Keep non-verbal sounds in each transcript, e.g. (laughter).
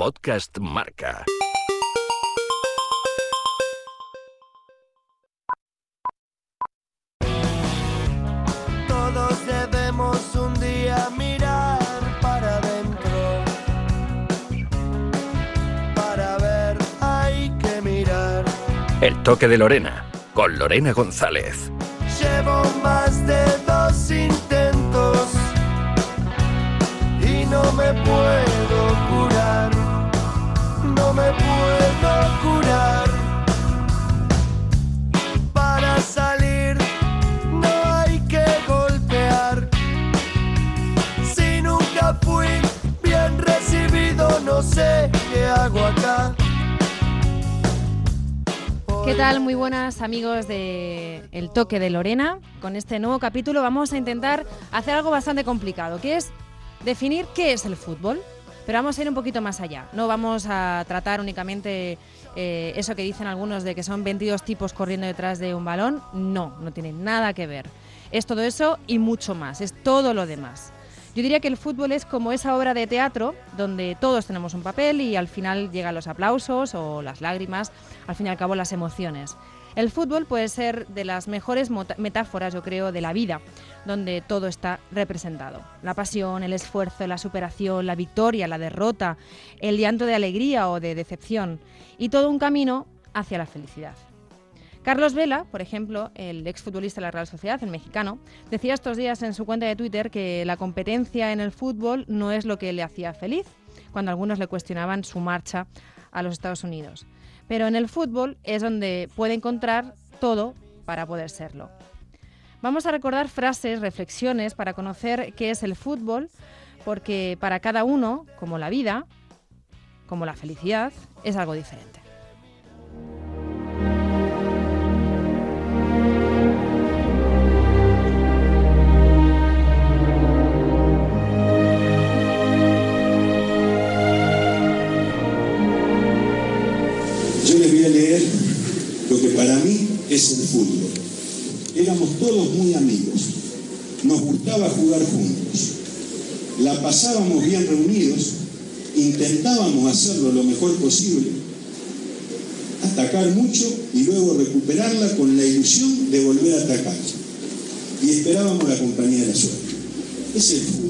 Podcast Marca. Todos debemos un día mirar para adentro. Para ver hay que mirar. El toque de Lorena, con Lorena González. Llevo más de dos intentos y no me puedo curar. ¿Qué tal? Muy buenas amigos de El Toque de Lorena. Con este nuevo capítulo vamos a intentar hacer algo bastante complicado, que es definir qué es el fútbol. Pero vamos a ir un poquito más allá. No vamos a tratar únicamente eh, eso que dicen algunos de que son 22 tipos corriendo detrás de un balón. No, no tiene nada que ver. Es todo eso y mucho más. Es todo lo demás. Yo diría que el fútbol es como esa obra de teatro donde todos tenemos un papel y al final llegan los aplausos o las lágrimas, al fin y al cabo las emociones. El fútbol puede ser de las mejores metáforas, yo creo, de la vida, donde todo está representado. La pasión, el esfuerzo, la superación, la victoria, la derrota, el llanto de alegría o de decepción y todo un camino hacia la felicidad. Carlos Vela, por ejemplo, el exfutbolista de la Real Sociedad, el mexicano, decía estos días en su cuenta de Twitter que la competencia en el fútbol no es lo que le hacía feliz, cuando algunos le cuestionaban su marcha a los Estados Unidos. Pero en el fútbol es donde puede encontrar todo para poder serlo. Vamos a recordar frases, reflexiones para conocer qué es el fútbol, porque para cada uno, como la vida, como la felicidad, es algo diferente. Es el fútbol. Éramos todos muy amigos, nos gustaba jugar juntos, la pasábamos bien reunidos, intentábamos hacerlo lo mejor posible, atacar mucho y luego recuperarla con la ilusión de volver a atacar. Y esperábamos la compañía de la suerte. Es el fútbol,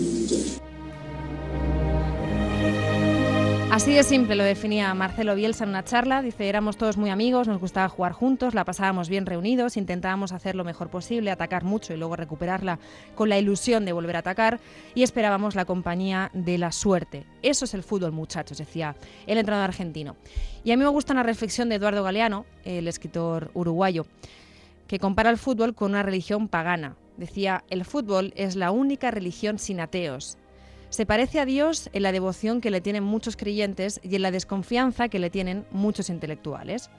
Así de simple lo definía Marcelo Bielsa en una charla. Dice, éramos todos muy amigos, nos gustaba jugar juntos, la pasábamos bien reunidos, intentábamos hacer lo mejor posible, atacar mucho y luego recuperarla con la ilusión de volver a atacar y esperábamos la compañía de la suerte. Eso es el fútbol, muchachos, decía el entrenador argentino. Y a mí me gusta una reflexión de Eduardo Galeano, el escritor uruguayo, que compara el fútbol con una religión pagana. Decía, el fútbol es la única religión sin ateos. Se parece a Dios en la devoción que le tienen muchos creyentes y en la desconfianza que le tienen muchos intelectuales.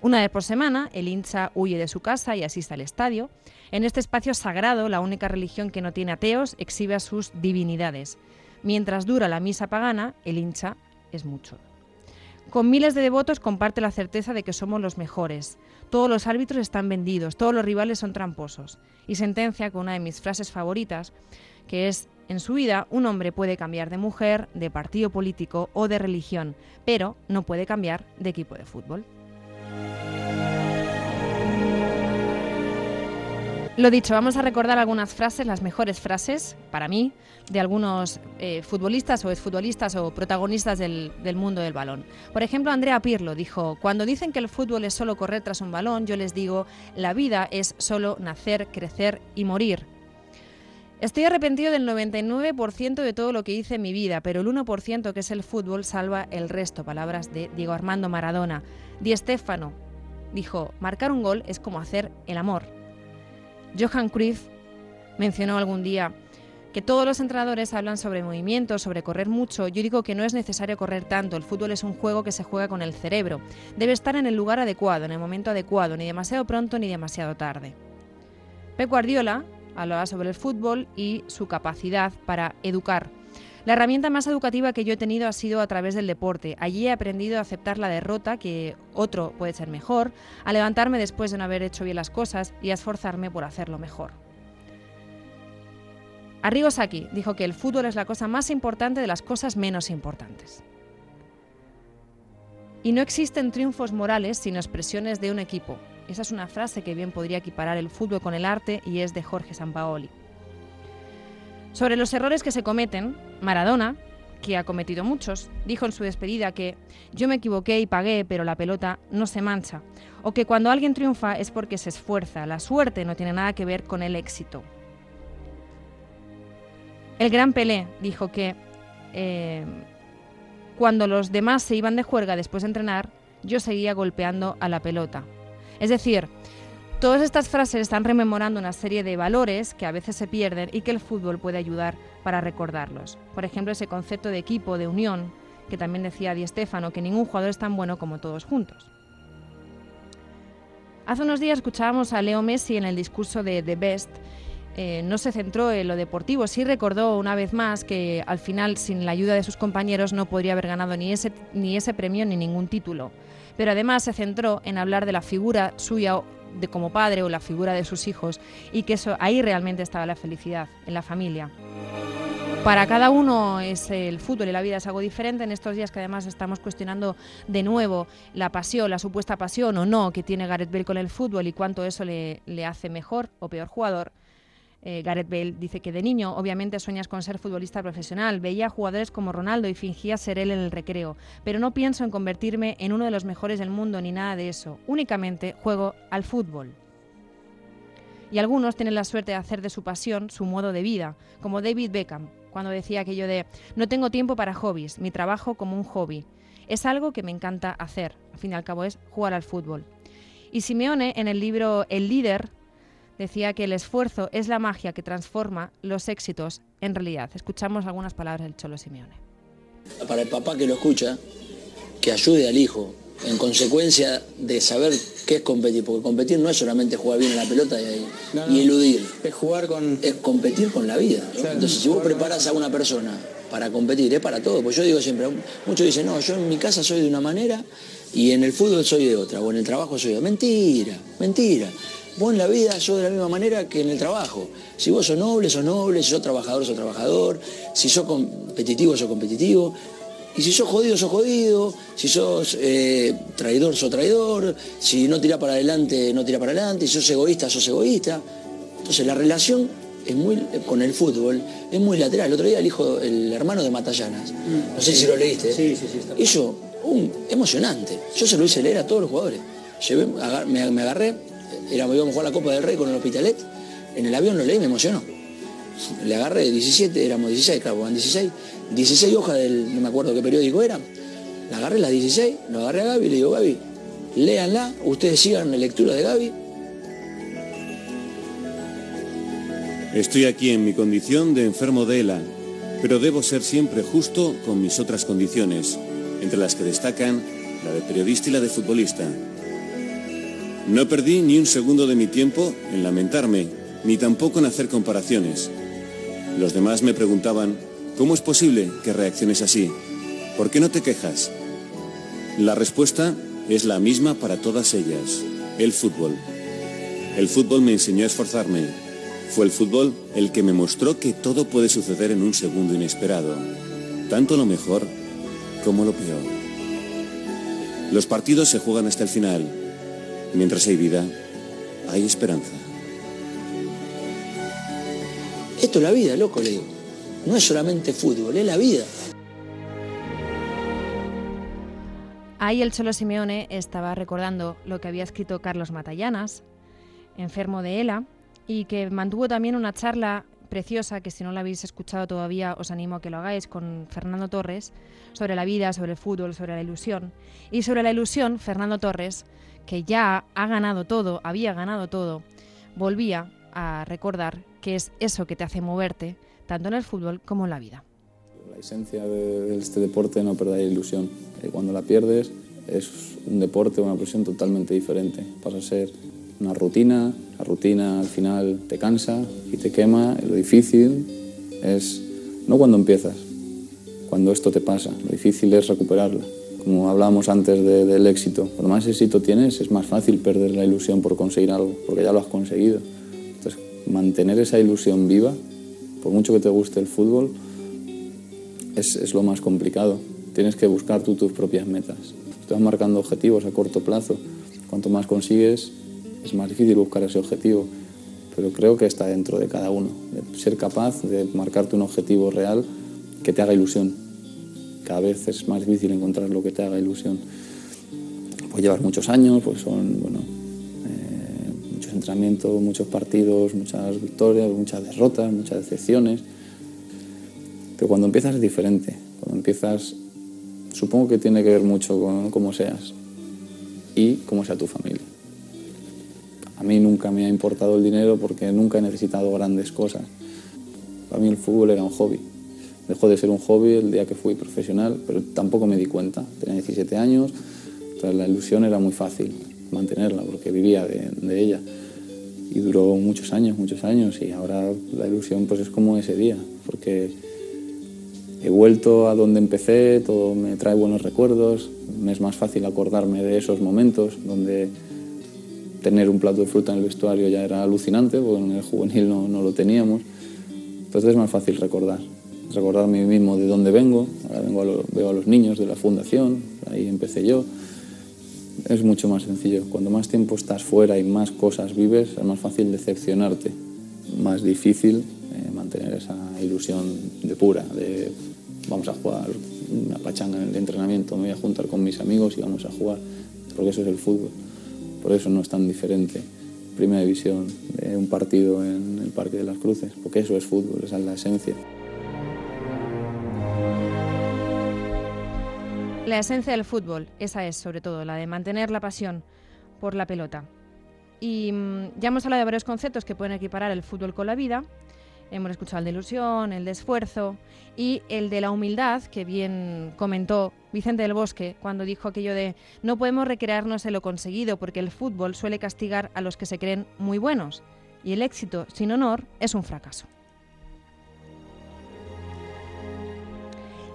Una vez por semana, el hincha huye de su casa y asiste al estadio. En este espacio sagrado, la única religión que no tiene ateos exhibe a sus divinidades. Mientras dura la misa pagana, el hincha es mucho. Con miles de devotos comparte la certeza de que somos los mejores. Todos los árbitros están vendidos, todos los rivales son tramposos. Y sentencia con una de mis frases favoritas, que es, en su vida un hombre puede cambiar de mujer, de partido político o de religión, pero no puede cambiar de equipo de fútbol. Lo dicho, vamos a recordar algunas frases, las mejores frases, para mí, de algunos eh, futbolistas o exfutbolistas o protagonistas del, del mundo del balón. Por ejemplo, Andrea Pirlo dijo, cuando dicen que el fútbol es solo correr tras un balón, yo les digo, la vida es solo nacer, crecer y morir. Estoy arrepentido del 99% de todo lo que hice en mi vida, pero el 1% que es el fútbol salva el resto. Palabras de Diego Armando Maradona. Di Stéfano dijo, marcar un gol es como hacer el amor. Johan Cruyff mencionó algún día que todos los entrenadores hablan sobre movimiento, sobre correr mucho. Yo digo que no es necesario correr tanto. El fútbol es un juego que se juega con el cerebro. Debe estar en el lugar adecuado, en el momento adecuado, ni demasiado pronto ni demasiado tarde. Pep Guardiola hablaba sobre el fútbol y su capacidad para educar. La herramienta más educativa que yo he tenido ha sido a través del deporte. Allí he aprendido a aceptar la derrota, que otro puede ser mejor, a levantarme después de no haber hecho bien las cosas y a esforzarme por hacerlo mejor. Arrigo Sacchi dijo que el fútbol es la cosa más importante de las cosas menos importantes. Y no existen triunfos morales sin expresiones de un equipo. Esa es una frase que bien podría equiparar el fútbol con el arte y es de Jorge Sampaoli. Sobre los errores que se cometen, Maradona, que ha cometido muchos, dijo en su despedida que yo me equivoqué y pagué, pero la pelota no se mancha, o que cuando alguien triunfa es porque se esfuerza, la suerte no tiene nada que ver con el éxito. El gran Pelé dijo que eh, cuando los demás se iban de juerga después de entrenar, yo seguía golpeando a la pelota. Es decir, todas estas frases están rememorando una serie de valores que a veces se pierden y que el fútbol puede ayudar para recordarlos. Por ejemplo, ese concepto de equipo, de unión, que también decía Di Stefano, que ningún jugador es tan bueno como todos juntos. Hace unos días escuchábamos a Leo Messi en el discurso de The Best. Eh, no se centró en lo deportivo, sí recordó una vez más que al final, sin la ayuda de sus compañeros, no podría haber ganado ni ese, ni ese premio ni ningún título. Pero además se centró en hablar de la figura suya de como padre o la figura de sus hijos y que eso ahí realmente estaba la felicidad, en la familia. Para cada uno es el fútbol y la vida es algo diferente en estos días que además estamos cuestionando de nuevo la pasión, la supuesta pasión o no que tiene Gareth Bale con el fútbol y cuánto eso le, le hace mejor o peor jugador. Eh, Gareth Bale dice que de niño obviamente sueñas con ser futbolista profesional, veía jugadores como Ronaldo y fingía ser él en el recreo, pero no pienso en convertirme en uno de los mejores del mundo ni nada de eso, únicamente juego al fútbol. Y algunos tienen la suerte de hacer de su pasión su modo de vida, como David Beckham, cuando decía aquello de no tengo tiempo para hobbies, mi trabajo como un hobby. Es algo que me encanta hacer, al fin y al cabo es jugar al fútbol. Y Simeone en el libro El líder decía que el esfuerzo es la magia que transforma los éxitos en realidad. Escuchamos algunas palabras del Cholo Simeone. Para el papá que lo escucha, que ayude al hijo en consecuencia de saber qué es competir, porque competir no es solamente jugar bien en la pelota y, eludir. Es jugar con... Es competir con la vida. Entonces, si vos preparas a una persona para competir, es para todo. Pues yo digo siempre, muchos dicen, no, yo en mi casa soy de una manera y en el fútbol soy de otra, o en el trabajo soy de otra. Mentira, mentira. Vos en la vida sos de la misma manera que en el trabajo. Si vos sos noble, sos noble, si sos trabajador, sos trabajador, si sos competitivo, sos competitivo. Y si sos jodido, sos jodido, si sos eh, traidor, sos traidor, si no tira para adelante, no tira para adelante, si sos egoísta, sos egoísta. Entonces la relación es muy, con el fútbol es muy lateral. El otro día el hijo, el hermano de Matallanas, no sé si lo leíste, sí, sí, sí, hizo un emocionante. Yo se lo hice leer a todos los jugadores. me agarré era, íbamos a jugar la Copa del Rey con el Hospitalet, en el avión lo leí, me emocionó. Le agarré 17, éramos 16, claro, van 16, 16 hojas del, no me acuerdo qué periódico era, la agarré las 16, lo agarré a Gaby y le digo, Gaby, léanla, ustedes sigan la lectura de Gaby. Estoy aquí en mi condición de enfermo de ELA, pero debo ser siempre justo con mis otras condiciones, entre las que destacan la de periodista y la de futbolista. No perdí ni un segundo de mi tiempo en lamentarme, ni tampoco en hacer comparaciones. Los demás me preguntaban, ¿cómo es posible que reacciones así? ¿Por qué no te quejas? La respuesta es la misma para todas ellas, el fútbol. El fútbol me enseñó a esforzarme. Fue el fútbol el que me mostró que todo puede suceder en un segundo inesperado, tanto lo mejor como lo peor. Los partidos se juegan hasta el final Mientras hay vida, hay esperanza. Esto es la vida, loco, le digo. No es solamente fútbol, es la vida. Ahí el Cholo Simeone estaba recordando lo que había escrito Carlos Matallanas, enfermo de ELA, y que mantuvo también una charla preciosa, que si no la habéis escuchado todavía os animo a que lo hagáis, con Fernando Torres, sobre la vida, sobre el fútbol, sobre la ilusión. Y sobre la ilusión, Fernando Torres que ya ha ganado todo, había ganado todo, volvía a recordar que es eso que te hace moverte, tanto en el fútbol como en la vida. La esencia de este deporte no perder la ilusión. Eh, cuando la pierdes es un deporte, una presión totalmente diferente. Pasa a ser una rutina, la rutina al final te cansa y te quema. Lo difícil es no cuando empiezas, cuando esto te pasa. Lo difícil es recuperarla como hablábamos antes del éxito, cuando más éxito tienes es más fácil perder la ilusión por conseguir algo, porque ya lo has conseguido. Entonces, mantener esa ilusión viva, por mucho que te guste el fútbol, es, lo más complicado. Tienes que buscar tú tus propias metas. vas marcando objetivos a corto plazo. Cuanto más consigues, es más difícil buscar ese objetivo. Pero creo que está dentro de cada uno, ser capaz de marcarte un objetivo real que te haga ilusión. Cada vez es más difícil encontrar lo que te haga ilusión. Pues llevar muchos años, pues son bueno, eh, muchos entrenamientos, muchos partidos, muchas victorias, muchas derrotas, muchas decepciones. Pero cuando empiezas es diferente. Cuando empiezas, supongo que tiene que ver mucho con cómo seas y cómo sea tu familia. A mí nunca me ha importado el dinero porque nunca he necesitado grandes cosas. Para mí el fútbol era un hobby. Dejó de ser un hobby el día que fui profesional, pero tampoco me di cuenta. Tenía 17 años, entonces la ilusión era muy fácil mantenerla porque vivía de, de, ella. Y duró muchos años, muchos años, y ahora la ilusión pues es como ese día, porque he vuelto a donde empecé, todo me trae buenos recuerdos, me es más fácil acordarme de esos momentos donde tener un plato de fruta en el vestuario ya era alucinante, porque en el juvenil no, no lo teníamos. Entonces es más fácil recordar, recordar a mí mismo de dónde vengo. Ahora vengo a lo, veo a los niños de la fundación, ahí empecé yo. Es mucho más sencillo. Cuando más tiempo estás fuera y más cosas vives, es más fácil decepcionarte. Más difícil eh, mantener esa ilusión de pura, de vamos a jugar una pachanga en el entrenamiento, me voy a juntar con mis amigos y vamos a jugar, porque eso es el fútbol. Por eso no es tan diferente primera división de un partido en el Parque de las Cruces, porque eso es fútbol, esa es la esencia. La esencia del fútbol, esa es sobre todo, la de mantener la pasión por la pelota. Y mmm, ya hemos hablado de varios conceptos que pueden equiparar el fútbol con la vida. Hemos escuchado el de ilusión, el de esfuerzo y el de la humildad, que bien comentó Vicente del Bosque cuando dijo aquello de no podemos recrearnos en lo conseguido porque el fútbol suele castigar a los que se creen muy buenos y el éxito sin honor es un fracaso.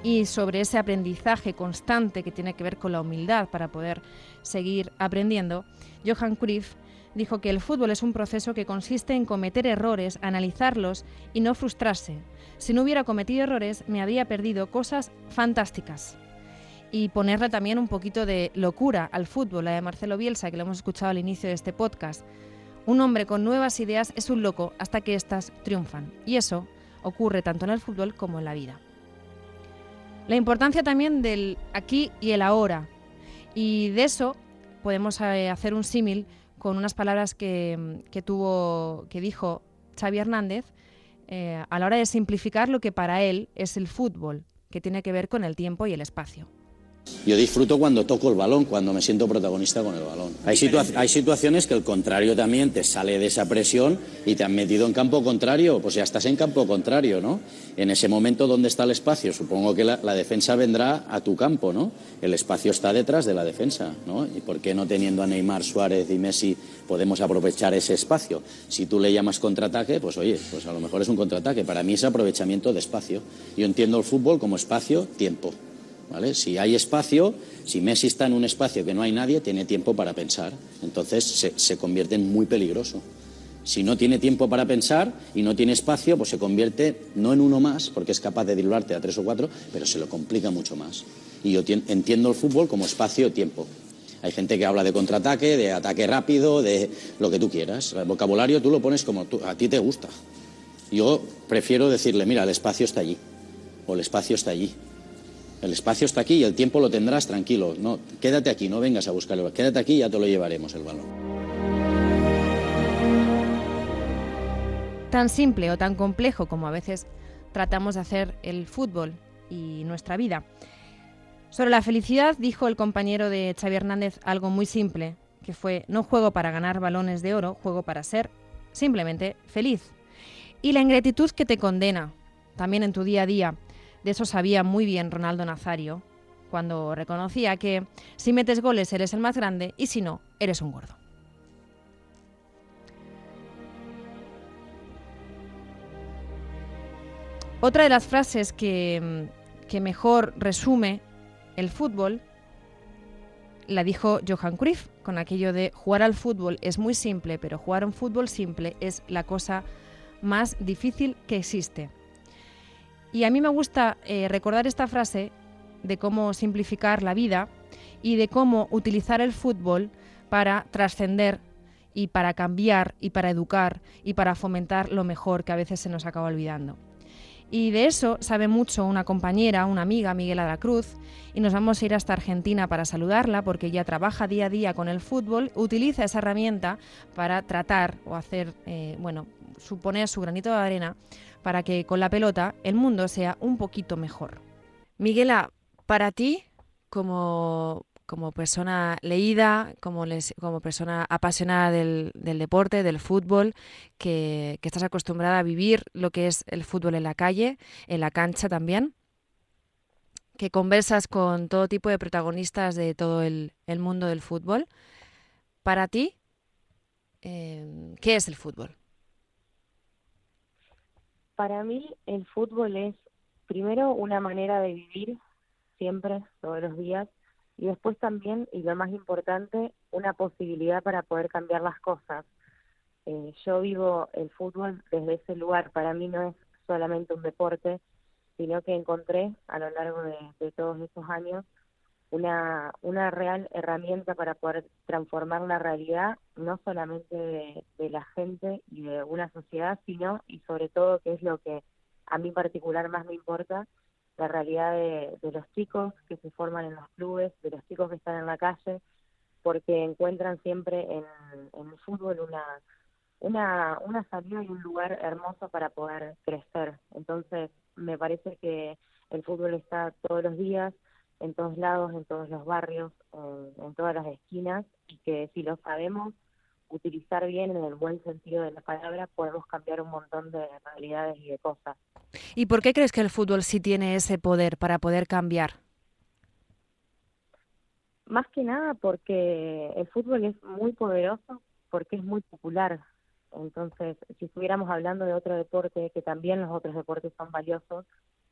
Y sobre ese aprendizaje constante que tiene que ver con la humildad para poder seguir aprendiendo, Johan Cruyff dijo que el fútbol es un proceso que consiste en cometer errores, analizarlos y no frustrarse. Si no hubiera cometido errores, me habría perdido cosas fantásticas. Y ponerle también un poquito de locura al fútbol, la de Marcelo Bielsa, que lo hemos escuchado al inicio de este podcast. Un hombre con nuevas ideas es un loco hasta que éstas triunfan. Y eso ocurre tanto en el fútbol como en la vida. La importancia también del aquí y el ahora. Y de eso podemos eh, hacer un símil con unas palabras que, que, tuvo, que dijo Xavi Hernández eh, a la hora de simplificar lo que para él es el fútbol, que tiene que ver con el tiempo y el espacio. Yo disfruto cuando toco el balón, cuando me siento protagonista con el balón. Hay, situa hay, situaciones que el contrario también te sale de esa presión y te han metido en campo contrario, pues ya estás en campo contrario, ¿no? En ese momento, ¿dónde está el espacio? Supongo que la, la defensa vendrá a tu campo, ¿no? El espacio está detrás de la defensa, ¿no? ¿Y por qué no teniendo a Neymar, Suárez y Messi podemos aprovechar ese espacio? Si tú le llamas contraataque, pues oye, pues a lo mejor es un contraataque. Para mí es aprovechamiento de espacio. Yo entiendo el fútbol como espacio-tiempo. ¿Vale? Si hay espacio, si Messi está en un espacio que no hay nadie, tiene tiempo para pensar. Entonces se, se, convierte en muy peligroso. Si no tiene tiempo para pensar y no tiene espacio, pues se convierte no en uno más, porque es capaz de dilarte a tres o cuatro, pero se lo complica mucho más. Y yo entiendo el fútbol como espacio-tiempo. Hay gente que habla de contraataque, de ataque rápido, de lo que tú quieras. El vocabulario tú lo pones como tú, a ti te gusta. Yo prefiero decirle, mira, el espacio está allí, o el espacio está allí. El espacio está aquí y el tiempo lo tendrás tranquilo. No, quédate aquí, no vengas a buscarlo. Quédate aquí y ya te lo llevaremos el balón. Tan simple o tan complejo como a veces tratamos de hacer el fútbol y nuestra vida. Sobre la felicidad dijo el compañero de Xavi Hernández algo muy simple, que fue no juego para ganar balones de oro, juego para ser simplemente feliz. Y la ingratitud que te condena, también en tu día a día, de eso sabía muy bien Ronaldo Nazario, cuando reconocía que si metes goles eres el más grande y si no, eres un gordo. Otra de las frases que, que mejor resume el fútbol la dijo Johan Cruyff con aquello de jugar al fútbol es muy simple, pero jugar un fútbol simple es la cosa más difícil que existe. Y a mí me gusta eh, recordar esta frase de cómo simplificar la vida y de cómo utilizar el fútbol para trascender y para cambiar y para educar y para fomentar lo mejor que a veces se nos acaba olvidando. Y de eso sabe mucho una compañera, una amiga, Miguela de la Cruz, y nos vamos a ir hasta Argentina para saludarla porque ella trabaja día a día con el fútbol, utiliza esa herramienta para tratar o hacer, eh, bueno, suponer su granito de arena para que con la pelota el mundo sea un poquito mejor. Miguela, para ti, como, como persona leída, como, como persona apasionada del, deporte, del fútbol, que, estás acostumbrada a vivir lo que es el fútbol en la calle, en la cancha también, que conversas con todo tipo de protagonistas de todo el, mundo del fútbol. Para ti, eh, ¿qué es el fútbol? Para mí el fútbol es primero una manera de vivir siempre, todos los días, y después también, y lo más importante, una posibilidad para poder cambiar las cosas. Eh, yo vivo el fútbol desde ese lugar, para mí no es solamente un deporte, sino que encontré a lo largo de, todos estos años una, una real herramienta para poder transformar la realidad, no solamente de, de, la gente y de una sociedad, sino y sobre todo, que es lo que a mí particular más me importa, la realidad de, los chicos que se forman en los clubes, de los chicos que están en la calle, porque encuentran siempre en, en el fútbol una, una, una salida y un lugar hermoso para poder crecer. Entonces, me parece que el fútbol está todos los días, en todos lados, en todos los barrios, en todas las esquinas, y que si lo sabemos utilizar bien en el buen sentido de la palabra, podemos cambiar un montón de realidades y de cosas. ¿Y por qué crees que el fútbol sí tiene ese poder para poder cambiar? Más que nada porque el fútbol es muy poderoso, porque es muy popular. Entonces, si estuviéramos hablando de otro deporte, que también los otros deportes son valiosos,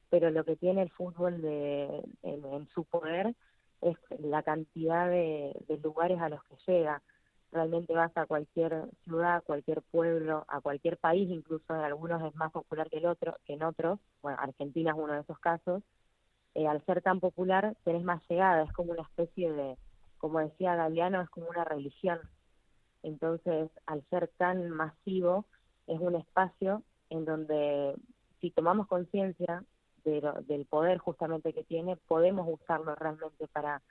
pero lo que tiene el fútbol de, en, en su poder es la cantidad de, de lugares a los que llega realmente vas a cualquier ciudad, cualquier pueblo, a cualquier país, incluso en algunos es más popular que el otro, que en otros, bueno, Argentina es uno de esos casos, eh, al ser tan popular tenés más llegada, es como una especie de, como decía Galeano, es como una religión. Entonces, al ser tan masivo, es un espacio en donde si tomamos conciencia de del poder justamente que tiene, podemos usarlo realmente para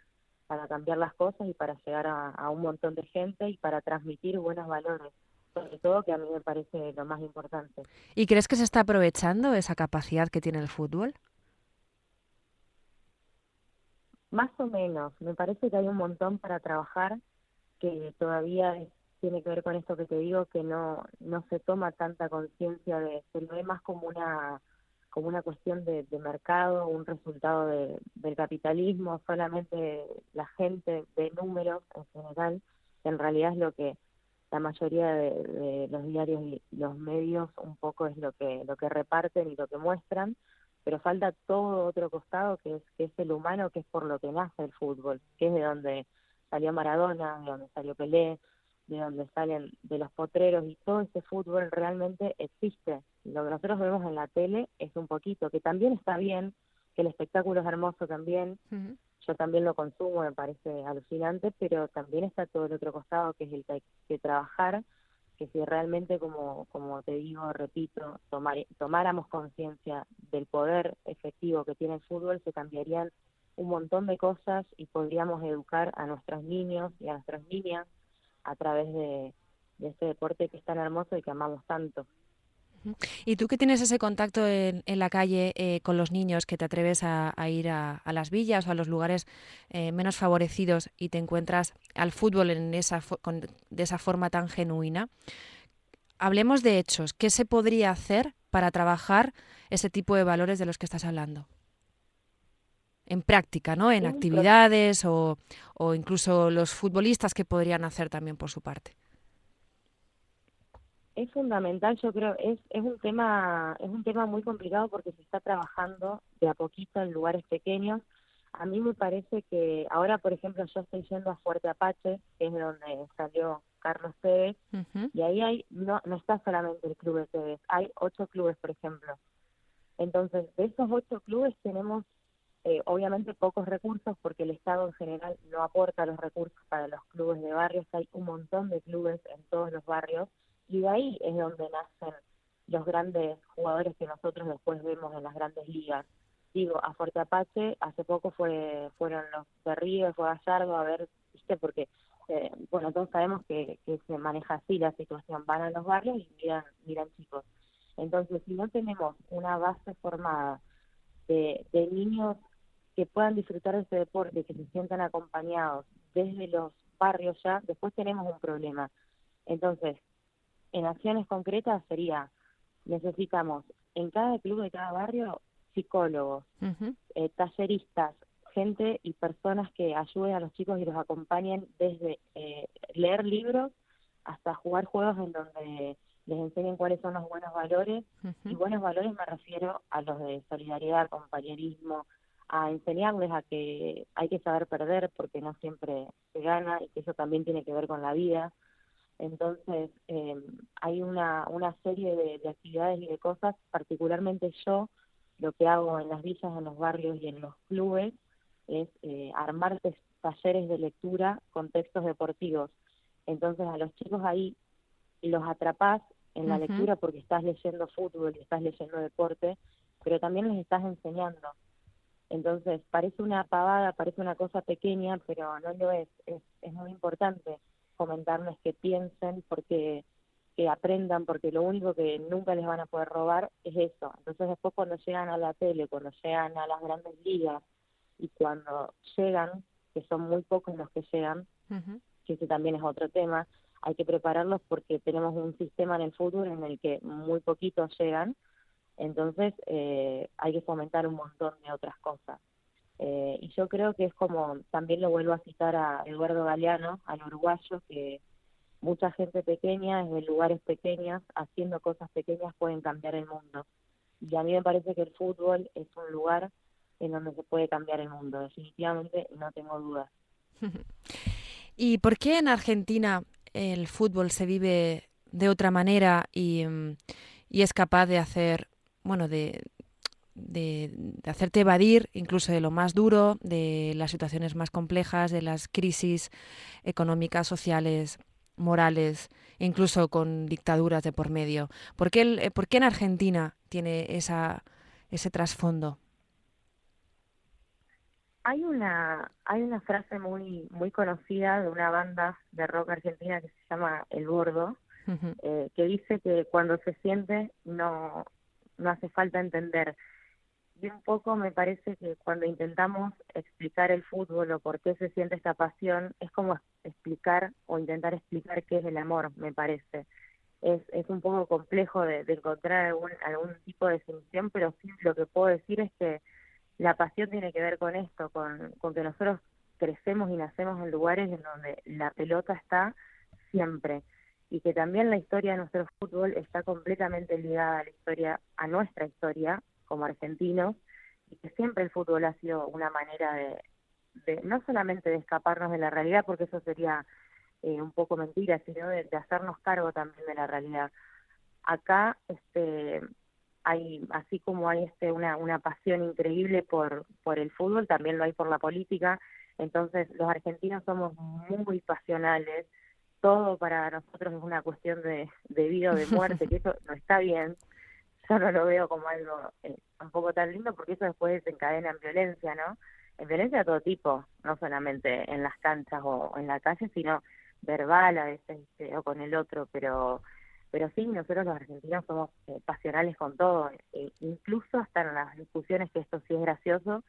para cambiar las cosas y para llegar a, a, un montón de gente y para transmitir buenos valores, sobre todo que a mí me parece lo más importante. ¿Y crees que se está aprovechando esa capacidad que tiene el fútbol? Más o menos, me parece que hay un montón para trabajar que todavía es, tiene que ver con esto que te digo, que no, no se toma tanta conciencia de, se lo ve más como una como una cuestión de, mercado, un resultado de, del capitalismo, solamente la gente de números en general, que en realidad es lo que la mayoría de, de, los diarios y los medios un poco es lo que lo que reparten y lo que muestran, pero falta todo otro costado que es que es el humano, que es por lo que nace el fútbol, que es de donde salió Maradona, de donde salió Pelé, de donde salen de los potreros y todo ese fútbol realmente existe. Lo que nosotros vemos en la tele es un poquito, que también está bien, que el espectáculo es hermoso también, uh -huh. yo también lo consumo, me parece alucinante, pero también está todo el otro costado que es el que hay que trabajar, que si realmente, como, como te digo, repito, tomar, tomáramos conciencia del poder efectivo que tiene el fútbol, se cambiarían un montón de cosas y podríamos educar a nuestros niños y a nuestras niñas a través de, de este deporte que es tan hermoso y que amamos tanto. Y tú que tienes ese contacto en, en la calle eh, con los niños, que te atreves a, a ir a, a, las villas o a los lugares eh, menos favorecidos y te encuentras al fútbol en esa con, de esa forma tan genuina, hablemos de hechos. ¿Qué se podría hacer para trabajar ese tipo de valores de los que estás hablando? En práctica, ¿no? En actividades o, o incluso los futbolistas que podrían hacer también por su parte es fundamental, yo creo, es, es un tema, es un tema muy complicado porque se está trabajando de a poquito en lugares pequeños. A mí me parece que ahora, por ejemplo, yo estoy yendo a Fuerte Apache, que es de donde salió Carlos uh -huh. y ahí hay, no, no está solamente el club de Tevez, hay ocho clubes, por ejemplo. Entonces, de esos ocho clubes tenemos eh, obviamente pocos recursos porque el Estado en general no aporta los recursos para los clubes de barrios, hay un montón de clubes en todos los barrios y de ahí es donde nacen los grandes jugadores que nosotros después vemos en las grandes ligas. Digo, a Fuerte Apache hace poco fue fueron los de Río, fue Gallardo, a ver, viste, porque eh, bueno, todos sabemos que, que se maneja así la situación, van a los barrios y miran, miran chicos. Entonces, si no tenemos una base formada de, de niños que puedan disfrutar de este deporte, que se sientan acompañados desde los barrios ya, después tenemos un problema. Entonces, en acciones concretas sería, necesitamos en cada club de cada barrio psicólogos, eh, talleristas, gente y personas que ayuden a los chicos y los acompañen desde eh, leer libros hasta jugar juegos en donde les enseñen cuáles son los buenos valores. Y buenos valores me refiero a los de solidaridad, compañerismo, a enseñarles a que hay que saber perder porque no siempre se gana y que eso también tiene que ver con la vida. Entonces, eh, hay una, una serie de, actividades y de cosas, particularmente yo, lo que hago en las villas, en los barrios y en los clubes, es eh, armar talleres de lectura con textos deportivos. Entonces, a los chicos ahí los atrapás en la lectura porque estás leyendo fútbol y estás leyendo deporte, pero también les estás enseñando. Entonces, parece una pavada, parece una cosa pequeña, pero no lo es. Es, es muy importante comentarles que piensen, porque que aprendan, porque lo único que nunca les van a poder robar es eso. Entonces, después cuando llegan a la tele, cuando llegan a las grandes ligas y cuando llegan, que son muy pocos los que llegan, que ese también es otro tema, hay que prepararlos porque tenemos un sistema en el fútbol en el que muy poquitos llegan entonces, eh, hay que fomentar un montón de otras cosas. Eh, y yo creo que es como, también lo vuelvo a citar a Eduardo Galeano, al uruguayo, que mucha gente pequeña, desde lugares pequeños, haciendo cosas pequeñas, pueden cambiar el mundo. Y a mí me parece que el fútbol es un lugar en donde se puede cambiar el mundo, definitivamente, no tengo dudas. (laughs) ¿Y por qué en Argentina el fútbol se vive de otra manera y, mm, y es capaz de hacer bueno, de, de, hacerte evadir incluso de lo más duro, de las situaciones más complejas, de las crisis económicas, sociales, morales, incluso con dictaduras de por medio. ¿Por qué, el, ¿por qué en Argentina tiene esa, ese trasfondo? Hay una, hay una frase muy, muy conocida de una banda de rock argentina que se llama El Gordo, eh, que dice que cuando se siente no, no hace falta entender. Y un poco me parece que cuando intentamos explicar el fútbol o por qué se siente esta pasión, es como explicar o intentar explicar qué es el amor, me parece. Es, es un poco complejo de, encontrar algún, algún tipo de definición, pero sí lo que puedo decir es que la pasión tiene que ver con esto, con, con que nosotros crecemos y nacemos en lugares en donde la pelota está siempre y que también la historia de nuestro fútbol está completamente ligada a la historia, a nuestra historia como argentinos, y que siempre el fútbol ha sido una manera de, de no solamente de escaparnos de la realidad, porque eso sería eh, un poco mentira, sino de, hacernos cargo también de la realidad. Acá, este, hay, así como hay este una, una pasión increíble por, por el fútbol, también lo hay por la política. Entonces, los argentinos somos muy pasionales, todo para nosotros es una cuestión de, de vida o de muerte, que (laughs) eso no está bien. Yo (laughs) no lo veo como algo eh, un poco tan lindo porque eso después desencadena en violencia, ¿no? En violencia de todo tipo, no solamente en las canchas o, en la calle, sino verbal a veces este, o con el otro, pero pero sí, nosotros los argentinos somos eh, pasionales con todo, eh, incluso hasta en las discusiones, que esto sí es gracioso,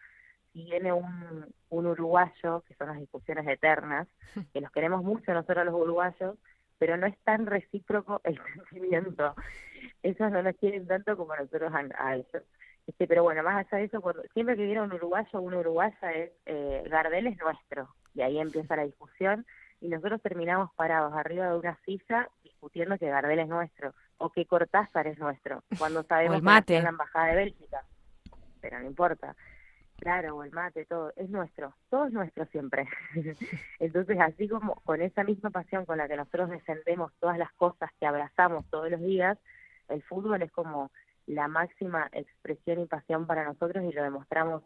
si viene un, un uruguayo, que son las discusiones eternas, (laughs) que los queremos mucho nosotros los uruguayos, pero no es tan recíproco el (laughs) sentimiento. Ellos no nos quieren tanto como nosotros a, ellos. Este, pero bueno, más allá de eso, siempre que viene un uruguayo o una uruguaya es eh, Gardel es nuestro. Y ahí empieza la discusión y nosotros terminamos parados arriba de una silla discutiendo que Gardel es nuestro o que Cortázar es nuestro, cuando (laughs) sabemos que es la embajada de Bélgica. Pero no importa. Claro, o el mate, todo, es nuestro, todo es nuestro siempre. (laughs) Entonces, así como con esa misma pasión con la que nosotros defendemos todas las cosas que abrazamos todos los días, el fútbol es como la máxima expresión y pasión para nosotros y lo demostramos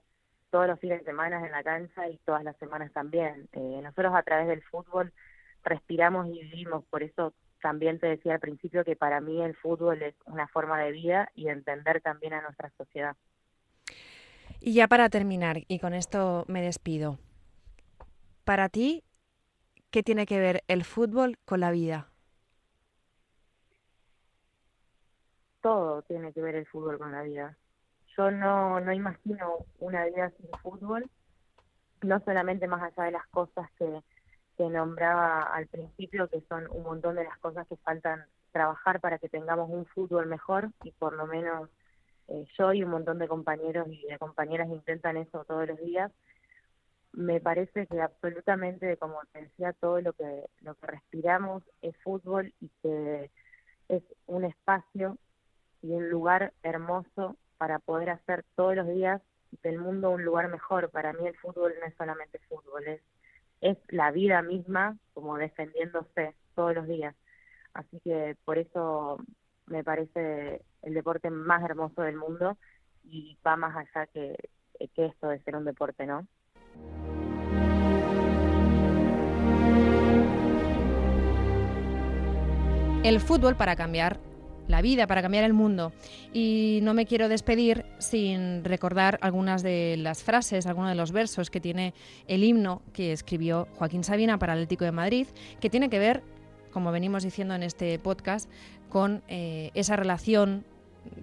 todos los fines de semana en la cancha y todas las semanas también. Eh, nosotros a través del fútbol respiramos y vivimos, por eso también te decía al principio que para mí el fútbol es una forma de vida y de entender también a nuestra sociedad. Y ya para terminar, y con esto me despido, para ti, ¿qué tiene que ver el fútbol con la vida? Todo tiene que ver el fútbol con la vida. Yo no, no imagino una vida sin fútbol, no solamente más allá de las cosas que, que nombraba al principio, que son un montón de las cosas que faltan trabajar para que tengamos un fútbol mejor y por lo menos eh, yo y un montón de compañeros y de compañeras intentan eso todos los días. Me parece que absolutamente, como te decía, todo lo que, lo que respiramos es fútbol y que es un espacio y un lugar hermoso para poder hacer todos los días del mundo un lugar mejor. Para mí el fútbol no es solamente fútbol, es es la vida misma como defendiéndose todos los días. Así que por eso me parece el deporte más hermoso del mundo y va más allá que, esto de ser un deporte, ¿no? El fútbol para cambiar la vida, para cambiar el mundo. Y no me quiero despedir sin recordar algunas de las frases, algunos de los versos que tiene el himno que escribió Joaquín Sabina para Atlético de Madrid, que tiene que ver, como venimos diciendo en este podcast, con eh, esa relación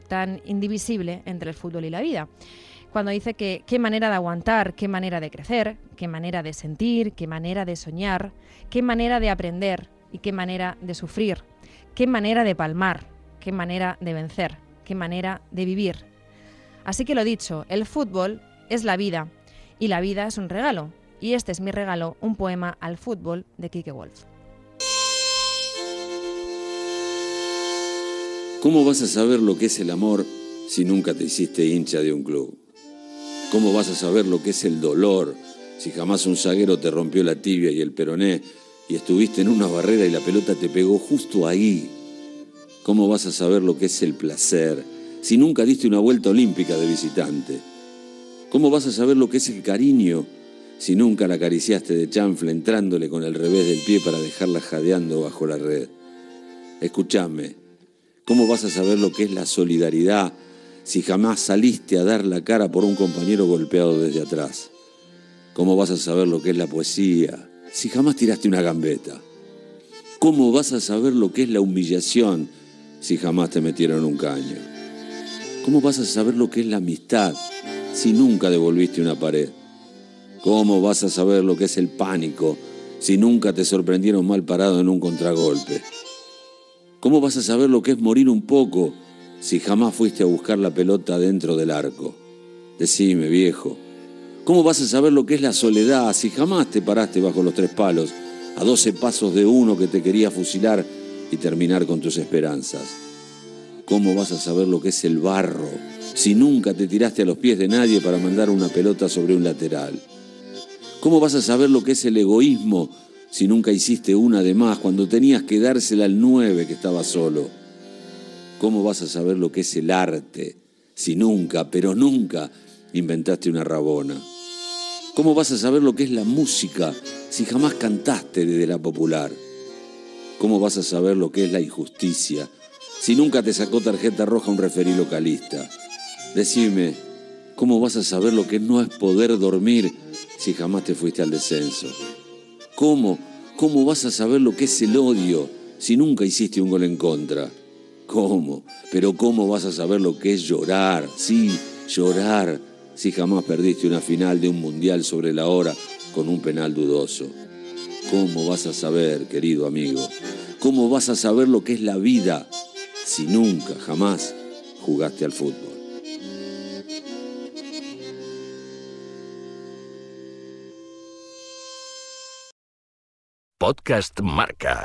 tan indivisible entre el fútbol y la vida. Cuando dice que qué manera de aguantar, qué manera de crecer, qué manera de sentir, qué manera de soñar, qué manera de aprender y qué manera de sufrir, qué manera de palmar, qué manera de vencer, qué manera de vivir. Así que lo dicho, el fútbol es la vida y la vida es un regalo. Y este es mi regalo, un poema al fútbol de Kike Wolf. ¿Cómo vas a saber lo que es el amor si nunca te hiciste hincha de un club? ¿Cómo vas a saber lo que es el dolor si jamás un zaguero te rompió la tibia y el peroné y estuviste en una barrera y la pelota te pegó justo ahí ¿Cómo vas a saber lo que es el placer si nunca diste una vuelta olímpica de visitante? ¿Cómo vas a saber lo que es el cariño si nunca la acariciaste de chanfle entrándole con el revés del pie para dejarla jadeando bajo la red? Escúchame, ¿cómo vas a saber lo que es la solidaridad si jamás saliste a dar la cara por un compañero golpeado desde atrás? ¿Cómo vas a saber lo que es la poesía si jamás tiraste una gambeta? ¿Cómo vas a saber lo que es la humillación si jamás te metieron un caño? ¿Cómo vas a saber lo que es la amistad si nunca devolviste una pared? ¿Cómo vas a saber lo que es el pánico si nunca te sorprendieron mal parado en un contragolpe? ¿Cómo vas a saber lo que es morir un poco si jamás fuiste a buscar la pelota dentro del arco? Decime, viejo. ¿Cómo vas a saber lo que es la soledad si jamás te paraste bajo los tres palos a doce pasos de uno que te quería fusilar y terminar con tus esperanzas. ¿Cómo vas a saber lo que es el barro si nunca te tiraste a los pies de nadie para mandar una pelota sobre un lateral? ¿Cómo vas a saber lo que es el egoísmo si nunca hiciste una de más cuando tenías que dársela al nueve que estaba solo? ¿Cómo vas a saber lo que es el arte si nunca, pero nunca, inventaste una rabona? ¿Cómo vas a saber lo que es la música si jamás cantaste desde la popular? ¿Cómo vas a saber lo que es la injusticia si nunca te sacó tarjeta roja un referí localista? Decime, ¿cómo vas a saber lo que no es poder dormir si jamás te fuiste al descenso? ¿Cómo, cómo vas a saber lo que es el odio si nunca hiciste un gol en contra? ¿Cómo? Pero ¿cómo vas a saber lo que es llorar? Sí, llorar si jamás perdiste una final de un mundial sobre la hora con un penal dudoso? ¿Cómo vas a saber, querido amigo? ¿Cómo vas a saber lo que es la vida si nunca, jamás jugaste al fútbol? Podcast Marca.